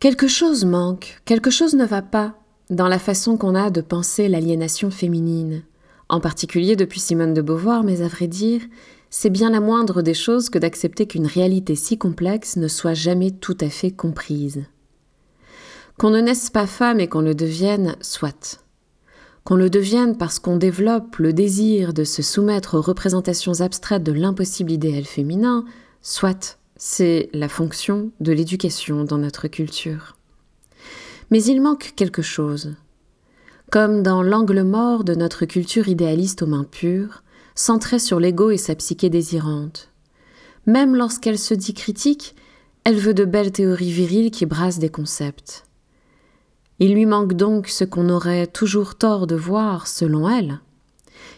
Quelque chose manque, quelque chose ne va pas dans la façon qu'on a de penser l'aliénation féminine, en particulier depuis Simone de Beauvoir, mais à vrai dire, c'est bien la moindre des choses que d'accepter qu'une réalité si complexe ne soit jamais tout à fait comprise. Qu'on ne naisse pas femme et qu'on le devienne, soit. Qu'on le devienne parce qu'on développe le désir de se soumettre aux représentations abstraites de l'impossible idéal féminin, soit c'est la fonction de l'éducation dans notre culture. Mais il manque quelque chose. Comme dans l'angle mort de notre culture idéaliste aux mains pures, centrée sur l'ego et sa psyché désirante. Même lorsqu'elle se dit critique, elle veut de belles théories viriles qui brassent des concepts. Il lui manque donc ce qu'on aurait toujours tort de voir selon elle.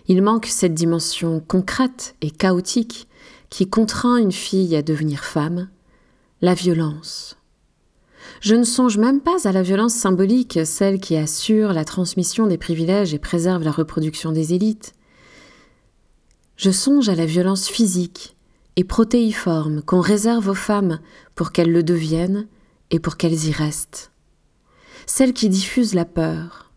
Il manque cette dimension concrète et chaotique qui contraint une fille à devenir femme, la violence. Je ne songe même pas à la violence symbolique, celle qui assure la transmission des privilèges et préserve la reproduction des élites. Je songe à la violence physique et protéiforme qu'on réserve aux femmes pour qu'elles le deviennent et pour qu'elles y restent. Celle qui diffuse la peur.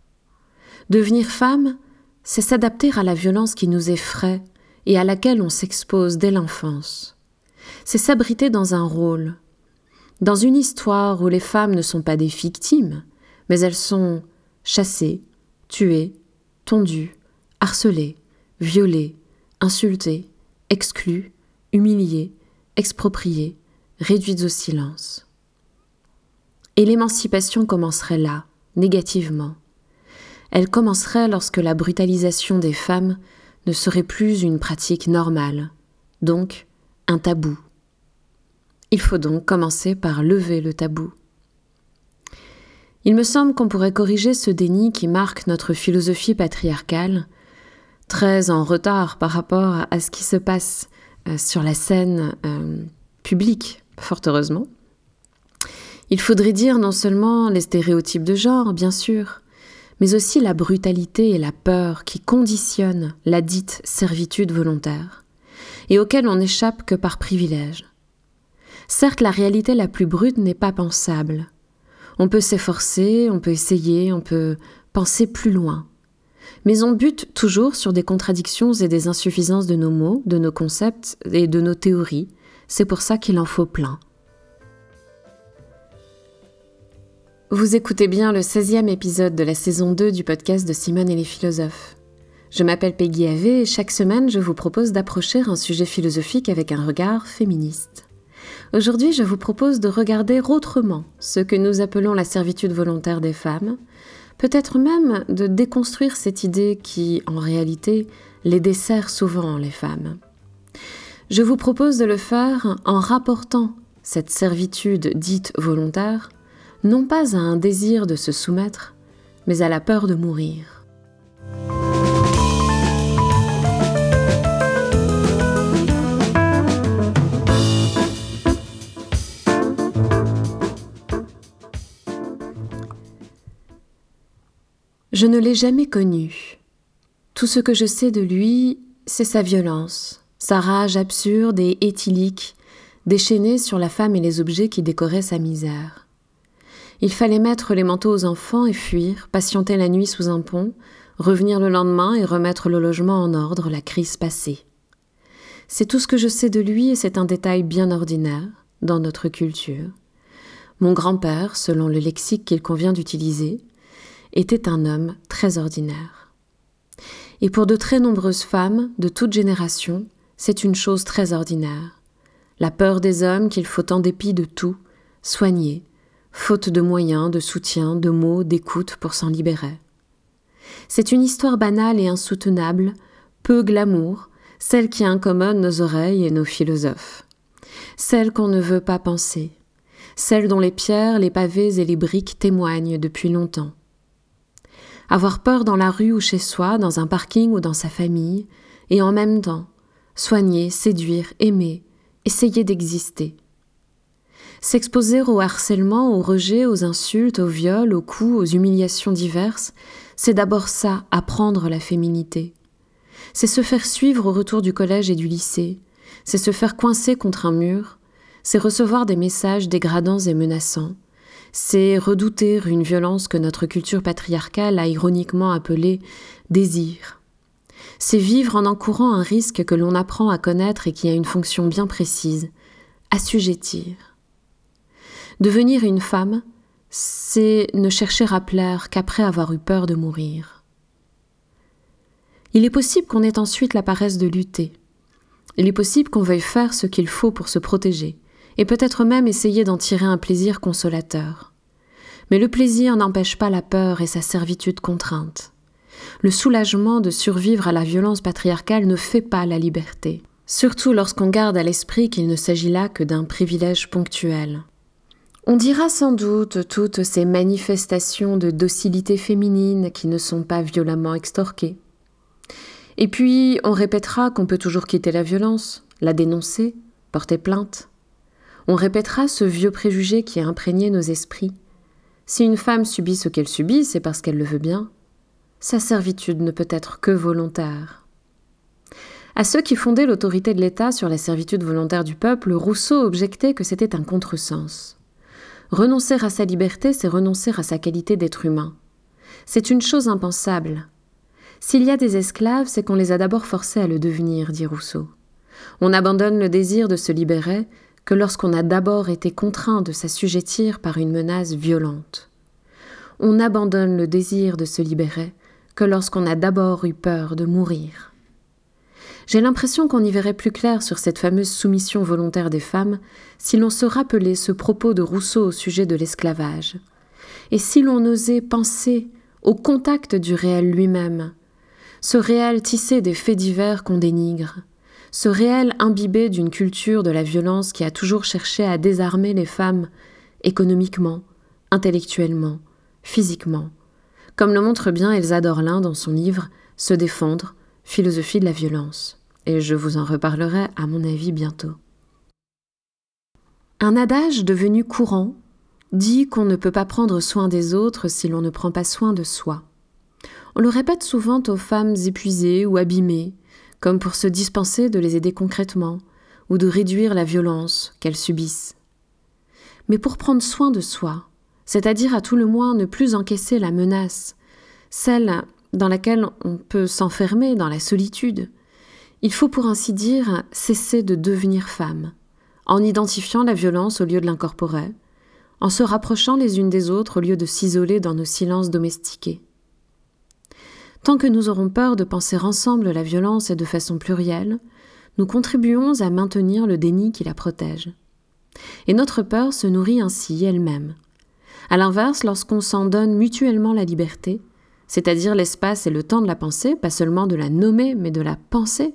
Devenir femme, c'est s'adapter à la violence qui nous effraie et à laquelle on s'expose dès l'enfance. C'est s'abriter dans un rôle, dans une histoire où les femmes ne sont pas des victimes, mais elles sont chassées, tuées, tondues, harcelées, violées, insultées, exclues, humiliées, expropriées, réduites au silence. Et l'émancipation commencerait là, négativement. Elle commencerait lorsque la brutalisation des femmes ne serait plus une pratique normale, donc un tabou. Il faut donc commencer par lever le tabou. Il me semble qu'on pourrait corriger ce déni qui marque notre philosophie patriarcale, très en retard par rapport à ce qui se passe euh, sur la scène euh, publique, fort heureusement. Il faudrait dire non seulement les stéréotypes de genre, bien sûr, mais aussi la brutalité et la peur qui conditionnent la dite servitude volontaire, et auxquelles on n'échappe que par privilège. Certes, la réalité la plus brute n'est pas pensable. On peut s'efforcer, on peut essayer, on peut penser plus loin. Mais on bute toujours sur des contradictions et des insuffisances de nos mots, de nos concepts et de nos théories. C'est pour ça qu'il en faut plein. Vous écoutez bien le 16e épisode de la saison 2 du podcast de Simone et les philosophes. Je m'appelle Peggy Ave et chaque semaine je vous propose d'approcher un sujet philosophique avec un regard féministe. Aujourd'hui je vous propose de regarder autrement ce que nous appelons la servitude volontaire des femmes, peut-être même de déconstruire cette idée qui, en réalité, les dessert souvent les femmes. Je vous propose de le faire en rapportant cette servitude dite volontaire non pas à un désir de se soumettre, mais à la peur de mourir. Je ne l'ai jamais connu. Tout ce que je sais de lui, c'est sa violence, sa rage absurde et éthylique, déchaînée sur la femme et les objets qui décoraient sa misère. Il fallait mettre les manteaux aux enfants et fuir, patienter la nuit sous un pont, revenir le lendemain et remettre le logement en ordre, la crise passée. C'est tout ce que je sais de lui et c'est un détail bien ordinaire dans notre culture. Mon grand-père, selon le lexique qu'il convient d'utiliser, était un homme très ordinaire. Et pour de très nombreuses femmes de toute génération, c'est une chose très ordinaire. La peur des hommes qu'il faut en dépit de tout soigner, faute de moyens, de soutien, de mots, d'écoute pour s'en libérer. C'est une histoire banale et insoutenable, peu glamour, celle qui incommode nos oreilles et nos philosophes. Celle qu'on ne veut pas penser, celle dont les pierres, les pavés et les briques témoignent depuis longtemps. Avoir peur dans la rue ou chez soi, dans un parking ou dans sa famille, et en même temps, soigner, séduire, aimer, essayer d'exister. S'exposer au harcèlement, au rejet, aux insultes, aux viols, aux coups, aux humiliations diverses, c'est d'abord ça, apprendre la féminité. C'est se faire suivre au retour du collège et du lycée, c'est se faire coincer contre un mur, c'est recevoir des messages dégradants et menaçants, c'est redouter une violence que notre culture patriarcale a ironiquement appelée désir. C'est vivre en encourant un risque que l'on apprend à connaître et qui a une fonction bien précise, assujettir. Devenir une femme, c'est ne chercher à plaire qu'après avoir eu peur de mourir. Il est possible qu'on ait ensuite la paresse de lutter. Il est possible qu'on veuille faire ce qu'il faut pour se protéger, et peut-être même essayer d'en tirer un plaisir consolateur. Mais le plaisir n'empêche pas la peur et sa servitude contrainte. Le soulagement de survivre à la violence patriarcale ne fait pas la liberté, surtout lorsqu'on garde à l'esprit qu'il ne s'agit là que d'un privilège ponctuel. On dira sans doute toutes ces manifestations de docilité féminine qui ne sont pas violemment extorquées. Et puis on répétera qu'on peut toujours quitter la violence, la dénoncer, porter plainte. On répétera ce vieux préjugé qui a imprégné nos esprits. Si une femme subit ce qu'elle subit, c'est parce qu'elle le veut bien. Sa servitude ne peut être que volontaire. À ceux qui fondaient l'autorité de l'État sur la servitude volontaire du peuple, Rousseau objectait que c'était un contresens. Renoncer à sa liberté, c'est renoncer à sa qualité d'être humain. C'est une chose impensable. S'il y a des esclaves, c'est qu'on les a d'abord forcés à le devenir, dit Rousseau. On abandonne le désir de se libérer que lorsqu'on a d'abord été contraint de s'assujettir par une menace violente. On abandonne le désir de se libérer que lorsqu'on a d'abord eu peur de mourir. J'ai l'impression qu'on y verrait plus clair sur cette fameuse soumission volontaire des femmes si l'on se rappelait ce propos de Rousseau au sujet de l'esclavage, et si l'on osait penser au contact du réel lui-même, ce réel tissé des faits divers qu'on dénigre, ce réel imbibé d'une culture de la violence qui a toujours cherché à désarmer les femmes économiquement, intellectuellement, physiquement, comme le montre bien Elsa Dorlin dans son livre Se défendre, philosophie de la violence, et je vous en reparlerai à mon avis bientôt. Un adage devenu courant dit qu'on ne peut pas prendre soin des autres si l'on ne prend pas soin de soi. On le répète souvent aux femmes épuisées ou abîmées, comme pour se dispenser de les aider concrètement ou de réduire la violence qu'elles subissent. Mais pour prendre soin de soi, c'est-à-dire à tout le moins ne plus encaisser la menace, celle dans laquelle on peut s'enfermer dans la solitude, il faut pour ainsi dire cesser de devenir femme, en identifiant la violence au lieu de l'incorporer, en se rapprochant les unes des autres au lieu de s'isoler dans nos silences domestiqués. Tant que nous aurons peur de penser ensemble la violence et de façon plurielle, nous contribuons à maintenir le déni qui la protège. Et notre peur se nourrit ainsi elle-même. À l'inverse, lorsqu'on s'en donne mutuellement la liberté, c'est-à-dire l'espace et le temps de la pensée, pas seulement de la nommer, mais de la penser.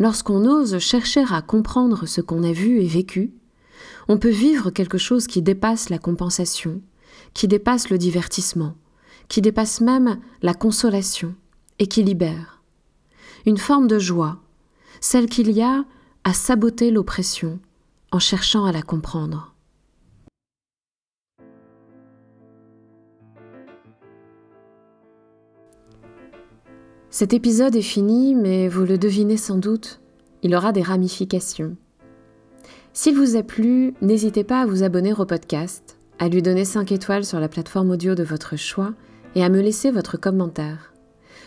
Lorsqu'on ose chercher à comprendre ce qu'on a vu et vécu, on peut vivre quelque chose qui dépasse la compensation, qui dépasse le divertissement, qui dépasse même la consolation et qui libère. Une forme de joie, celle qu'il y a à saboter l'oppression en cherchant à la comprendre. Cet épisode est fini, mais vous le devinez sans doute, il aura des ramifications. S'il vous a plu, n'hésitez pas à vous abonner au podcast, à lui donner 5 étoiles sur la plateforme audio de votre choix et à me laisser votre commentaire.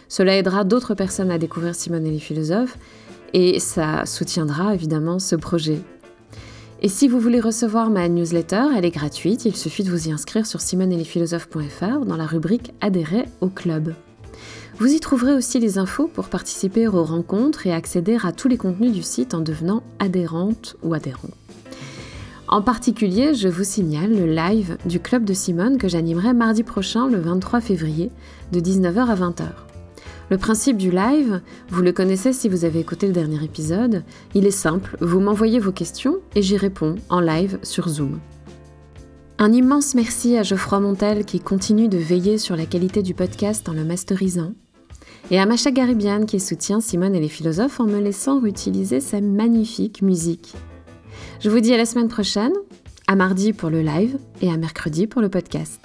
Cela aidera d'autres personnes à découvrir Simone et les philosophes et ça soutiendra évidemment ce projet. Et si vous voulez recevoir ma newsletter, elle est gratuite, il suffit de vous y inscrire sur simoneetlesphilosophes.fr dans la rubrique Adhérer au club. Vous y trouverez aussi les infos pour participer aux rencontres et accéder à tous les contenus du site en devenant adhérente ou adhérent. En particulier, je vous signale le live du Club de Simone que j'animerai mardi prochain, le 23 février, de 19h à 20h. Le principe du live, vous le connaissez si vous avez écouté le dernier épisode, il est simple, vous m'envoyez vos questions et j'y réponds en live sur Zoom. Un immense merci à Geoffroy Montel qui continue de veiller sur la qualité du podcast en le masterisant et à Macha Garibian qui soutient Simone et les philosophes en me laissant utiliser sa magnifique musique. Je vous dis à la semaine prochaine. À mardi pour le live et à mercredi pour le podcast.